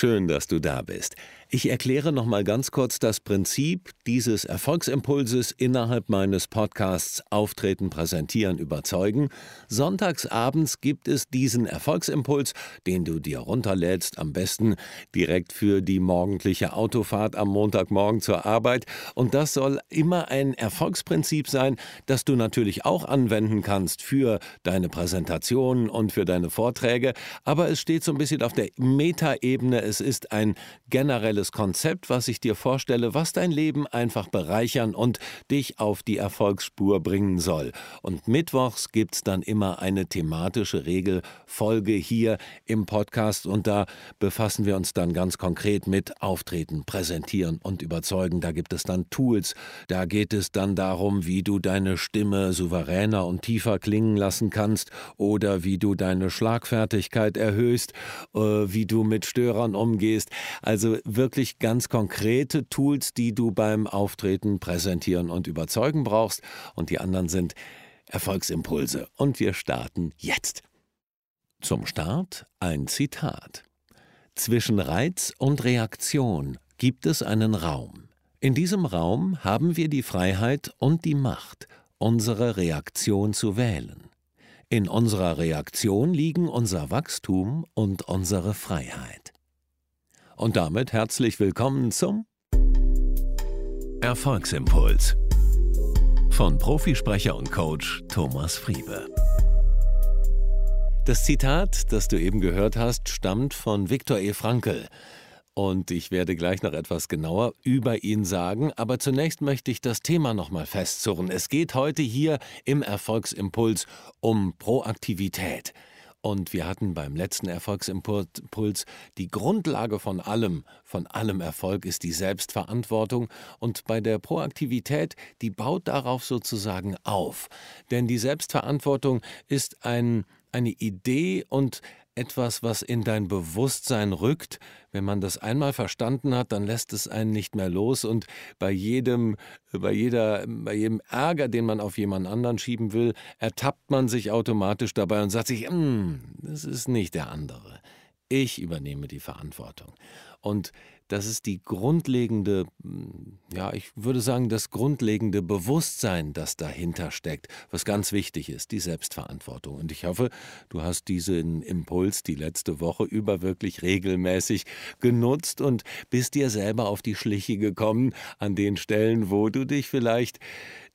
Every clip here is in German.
Schön, dass du da bist. Ich erkläre noch mal ganz kurz das Prinzip dieses Erfolgsimpulses innerhalb meines Podcasts Auftreten, Präsentieren, Überzeugen. Sonntags abends gibt es diesen Erfolgsimpuls, den du dir runterlädst, am besten direkt für die morgendliche Autofahrt am Montagmorgen zur Arbeit. Und das soll immer ein Erfolgsprinzip sein, das du natürlich auch anwenden kannst für deine Präsentationen und für deine Vorträge. Aber es steht so ein bisschen auf der Metaebene. Es ist ein generelles Konzept, was ich dir vorstelle, was dein Leben einfach bereichern und dich auf die Erfolgsspur bringen soll. Und mittwochs gibt's dann immer eine thematische Regelfolge hier im Podcast und da befassen wir uns dann ganz konkret mit Auftreten, Präsentieren und Überzeugen. Da gibt es dann Tools, da geht es dann darum, wie du deine Stimme souveräner und tiefer klingen lassen kannst oder wie du deine Schlagfertigkeit erhöhst, äh, wie du mit Störern umgehst. Also wirklich ganz konkrete Tools, die du beim Auftreten, Präsentieren und Überzeugen brauchst. Und die anderen sind Erfolgsimpulse. Und wir starten jetzt. Zum Start ein Zitat. Zwischen Reiz und Reaktion gibt es einen Raum. In diesem Raum haben wir die Freiheit und die Macht, unsere Reaktion zu wählen. In unserer Reaktion liegen unser Wachstum und unsere Freiheit. Und damit herzlich willkommen zum Erfolgsimpuls von Profisprecher und Coach Thomas Friebe. Das Zitat, das du eben gehört hast, stammt von Viktor E. Frankl. Und ich werde gleich noch etwas genauer über ihn sagen, aber zunächst möchte ich das Thema nochmal festzurren. Es geht heute hier im Erfolgsimpuls um Proaktivität. Und wir hatten beim letzten Erfolgsimpuls die Grundlage von allem, von allem Erfolg ist die Selbstverantwortung. Und bei der Proaktivität, die baut darauf sozusagen auf. Denn die Selbstverantwortung ist ein, eine Idee und etwas, was in dein Bewusstsein rückt. Wenn man das einmal verstanden hat, dann lässt es einen nicht mehr los und bei jedem, bei jeder, bei jedem Ärger, den man auf jemand anderen schieben will, ertappt man sich automatisch dabei und sagt sich, hm, das ist nicht der andere. Ich übernehme die Verantwortung. Und das ist die grundlegende, hm, ja, ich würde sagen, das grundlegende Bewusstsein, das dahinter steckt, was ganz wichtig ist, die Selbstverantwortung. Und ich hoffe, du hast diesen Impuls die letzte Woche über wirklich regelmäßig genutzt und bist dir selber auf die Schliche gekommen an den Stellen, wo du dich vielleicht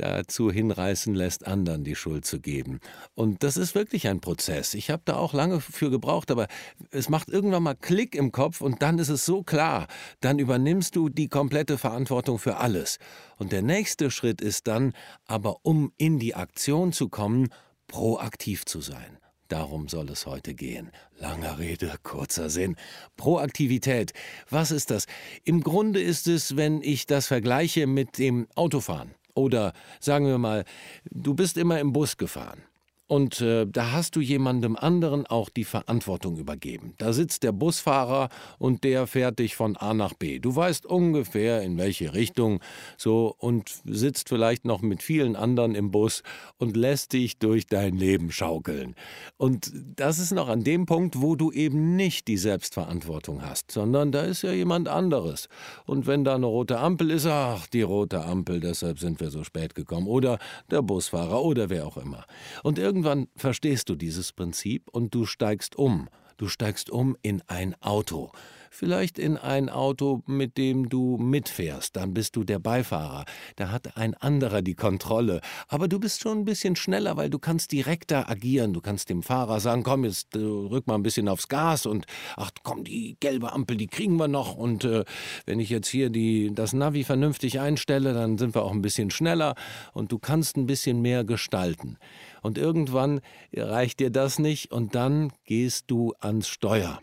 dazu hinreißen lässt, anderen die Schuld zu geben. Und das ist wirklich ein Prozess. Ich habe da auch lange für gebraucht, aber es macht irgendwann mal Klick im Kopf und dann ist es so klar. Dann übernimmst du die komplette Verantwortung für alles. Und der nächste Schritt ist dann, aber um in die Aktion zu kommen, proaktiv zu sein. Darum soll es heute gehen. Langer Rede, kurzer Sinn. Proaktivität. Was ist das? Im Grunde ist es, wenn ich das vergleiche mit dem Autofahren. Oder sagen wir mal, du bist immer im Bus gefahren. Und äh, da hast du jemandem anderen auch die Verantwortung übergeben. Da sitzt der Busfahrer und der fährt dich von A nach B. Du weißt ungefähr in welche Richtung so und sitzt vielleicht noch mit vielen anderen im Bus und lässt dich durch dein Leben schaukeln. Und das ist noch an dem Punkt, wo du eben nicht die Selbstverantwortung hast, sondern da ist ja jemand anderes. Und wenn da eine rote Ampel ist, ach, die rote Ampel, deshalb sind wir so spät gekommen. Oder der Busfahrer oder wer auch immer. Und Irgendwann verstehst du dieses Prinzip und du steigst um. Du steigst um in ein Auto. Vielleicht in ein Auto, mit dem du mitfährst, dann bist du der Beifahrer, da hat ein anderer die Kontrolle, aber du bist schon ein bisschen schneller, weil du kannst direkter agieren, du kannst dem Fahrer sagen, komm, jetzt äh, rück mal ein bisschen aufs Gas und ach komm, die gelbe Ampel, die kriegen wir noch. Und äh, wenn ich jetzt hier die, das Navi vernünftig einstelle, dann sind wir auch ein bisschen schneller. Und du kannst ein bisschen mehr gestalten. Und irgendwann reicht dir das nicht und dann gehst du ans Steuer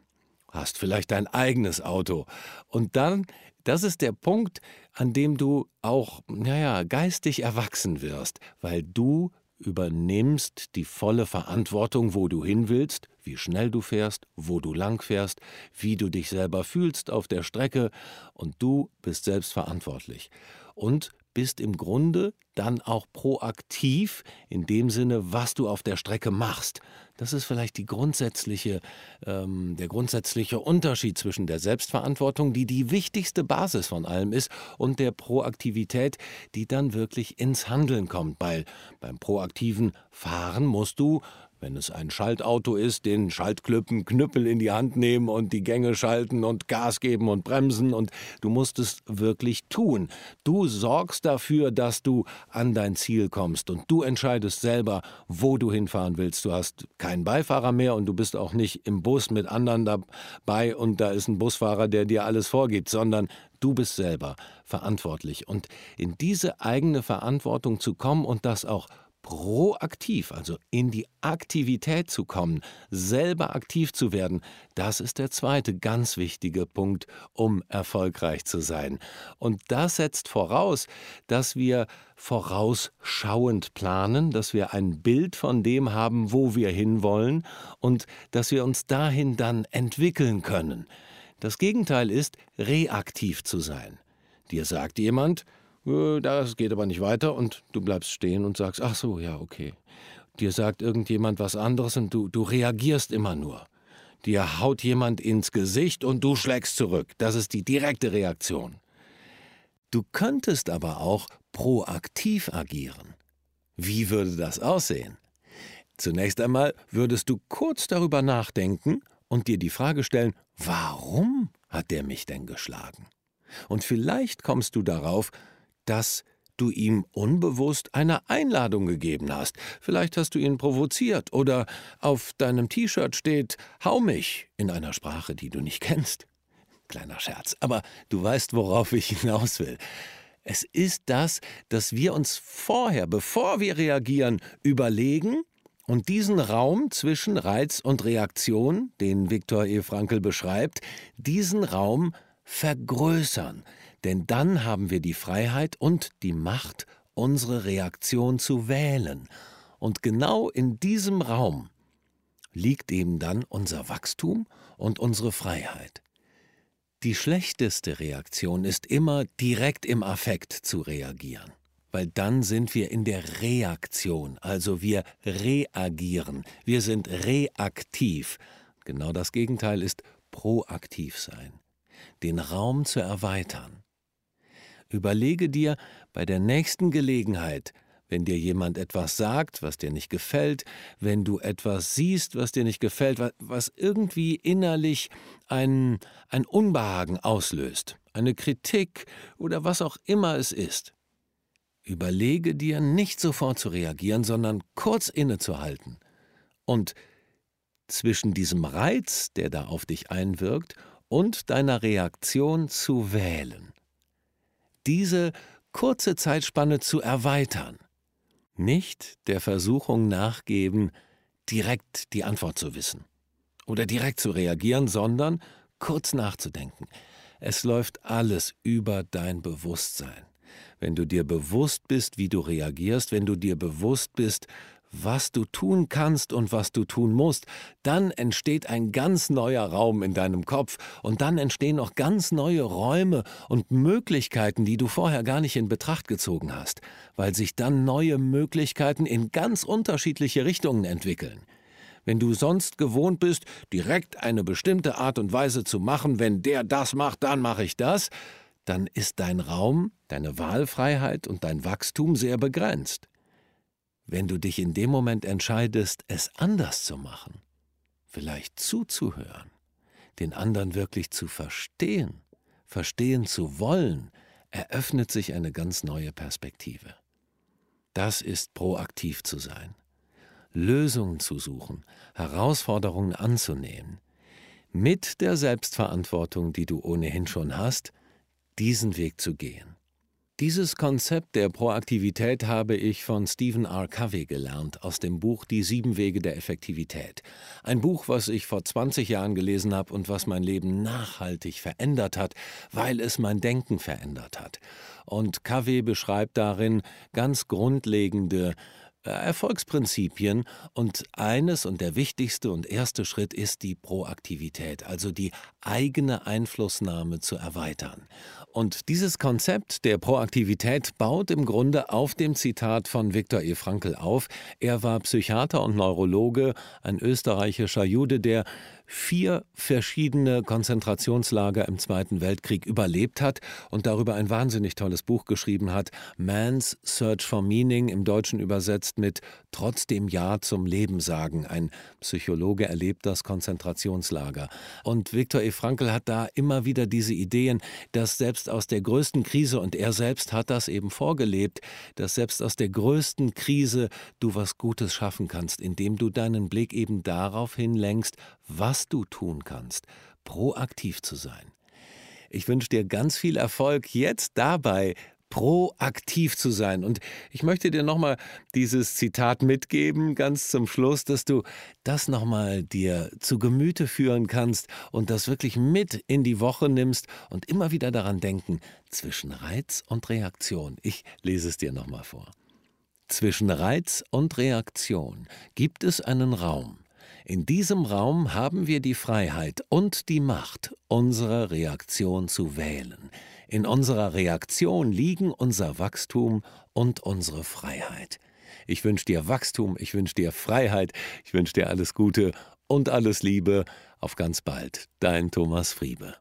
hast vielleicht dein eigenes Auto. Und dann, das ist der Punkt, an dem du auch, naja, geistig erwachsen wirst, weil du übernimmst die volle Verantwortung, wo du hin willst, wie schnell du fährst, wo du lang fährst, wie du dich selber fühlst auf der Strecke, und du bist selbst verantwortlich. Und bist im Grunde dann auch proaktiv in dem Sinne, was du auf der Strecke machst. Das ist vielleicht die grundsätzliche, ähm, der grundsätzliche Unterschied zwischen der Selbstverantwortung, die die wichtigste Basis von allem ist, und der Proaktivität, die dann wirklich ins Handeln kommt. Weil beim proaktiven Fahren musst du wenn es ein Schaltauto ist, den Schaltklüppen Knüppel in die Hand nehmen und die Gänge schalten und Gas geben und bremsen und du musst es wirklich tun. Du sorgst dafür, dass du an dein Ziel kommst und du entscheidest selber, wo du hinfahren willst. Du hast keinen Beifahrer mehr und du bist auch nicht im Bus mit anderen dabei und da ist ein Busfahrer, der dir alles vorgibt, sondern du bist selber verantwortlich und in diese eigene Verantwortung zu kommen und das auch proaktiv, also in die Aktivität zu kommen, selber aktiv zu werden, das ist der zweite ganz wichtige Punkt, um erfolgreich zu sein. Und das setzt voraus, dass wir vorausschauend planen, dass wir ein Bild von dem haben, wo wir hinwollen und dass wir uns dahin dann entwickeln können. Das Gegenteil ist, reaktiv zu sein. Dir sagt jemand, das geht aber nicht weiter und du bleibst stehen und sagst, ach so, ja, okay. Dir sagt irgendjemand was anderes und du, du reagierst immer nur. Dir haut jemand ins Gesicht und du schlägst zurück. Das ist die direkte Reaktion. Du könntest aber auch proaktiv agieren. Wie würde das aussehen? Zunächst einmal würdest du kurz darüber nachdenken und dir die Frage stellen, warum hat der mich denn geschlagen? Und vielleicht kommst du darauf, dass du ihm unbewusst eine Einladung gegeben hast. Vielleicht hast du ihn provoziert oder auf deinem T-Shirt steht Hau mich in einer Sprache, die du nicht kennst. Kleiner Scherz, aber du weißt, worauf ich hinaus will. Es ist das, dass wir uns vorher, bevor wir reagieren, überlegen und diesen Raum zwischen Reiz und Reaktion, den Viktor E. Frankl beschreibt, diesen Raum vergrößern, denn dann haben wir die Freiheit und die Macht, unsere Reaktion zu wählen. Und genau in diesem Raum liegt eben dann unser Wachstum und unsere Freiheit. Die schlechteste Reaktion ist immer direkt im Affekt zu reagieren, weil dann sind wir in der Reaktion, also wir reagieren, wir sind reaktiv. Genau das Gegenteil ist proaktiv sein, den Raum zu erweitern. Überlege dir bei der nächsten Gelegenheit, wenn dir jemand etwas sagt, was dir nicht gefällt, wenn du etwas siehst, was dir nicht gefällt, was irgendwie innerlich ein, ein Unbehagen auslöst, eine Kritik oder was auch immer es ist. Überlege dir, nicht sofort zu reagieren, sondern kurz innezuhalten und zwischen diesem Reiz, der da auf dich einwirkt, und deiner Reaktion zu wählen diese kurze Zeitspanne zu erweitern. Nicht der Versuchung nachgeben, direkt die Antwort zu wissen oder direkt zu reagieren, sondern kurz nachzudenken. Es läuft alles über dein Bewusstsein. Wenn du dir bewusst bist, wie du reagierst, wenn du dir bewusst bist, was du tun kannst und was du tun musst, dann entsteht ein ganz neuer Raum in deinem Kopf und dann entstehen noch ganz neue Räume und Möglichkeiten, die du vorher gar nicht in Betracht gezogen hast, weil sich dann neue Möglichkeiten in ganz unterschiedliche Richtungen entwickeln. Wenn du sonst gewohnt bist, direkt eine bestimmte Art und Weise zu machen, wenn der das macht, dann mache ich das, dann ist dein Raum, deine Wahlfreiheit und dein Wachstum sehr begrenzt. Wenn du dich in dem Moment entscheidest, es anders zu machen, vielleicht zuzuhören, den anderen wirklich zu verstehen, verstehen zu wollen, eröffnet sich eine ganz neue Perspektive. Das ist proaktiv zu sein, Lösungen zu suchen, Herausforderungen anzunehmen, mit der Selbstverantwortung, die du ohnehin schon hast, diesen Weg zu gehen. Dieses Konzept der Proaktivität habe ich von Stephen R. Covey gelernt aus dem Buch Die sieben Wege der Effektivität. Ein Buch, was ich vor 20 Jahren gelesen habe und was mein Leben nachhaltig verändert hat, weil es mein Denken verändert hat. Und Covey beschreibt darin ganz grundlegende Erfolgsprinzipien und eines und der wichtigste und erste Schritt ist die Proaktivität, also die eigene Einflussnahme zu erweitern. Und dieses Konzept der Proaktivität baut im Grunde auf dem Zitat von Viktor E. Frankl auf. Er war Psychiater und Neurologe, ein österreichischer Jude, der vier verschiedene Konzentrationslager im Zweiten Weltkrieg überlebt hat und darüber ein wahnsinnig tolles Buch geschrieben hat, Man's Search for Meaning, im Deutschen übersetzt mit Trotzdem Ja zum Leben sagen. Ein Psychologe erlebt das Konzentrationslager. Und Viktor E. Frankl hat da immer wieder diese Ideen, dass selbst aus der größten Krise, und er selbst hat das eben vorgelebt, dass selbst aus der größten Krise du was Gutes schaffen kannst, indem du deinen Blick eben darauf hinlenkst, was du tun kannst, proaktiv zu sein. Ich wünsche dir ganz viel Erfolg jetzt dabei, proaktiv zu sein. Und ich möchte dir nochmal dieses Zitat mitgeben, ganz zum Schluss, dass du das nochmal dir zu Gemüte führen kannst und das wirklich mit in die Woche nimmst und immer wieder daran denken, zwischen Reiz und Reaktion. Ich lese es dir nochmal vor. Zwischen Reiz und Reaktion gibt es einen Raum. In diesem Raum haben wir die Freiheit und die Macht, unsere Reaktion zu wählen. In unserer Reaktion liegen unser Wachstum und unsere Freiheit. Ich wünsche dir Wachstum, ich wünsche dir Freiheit, ich wünsche dir alles Gute und alles Liebe. Auf ganz bald, dein Thomas Friebe.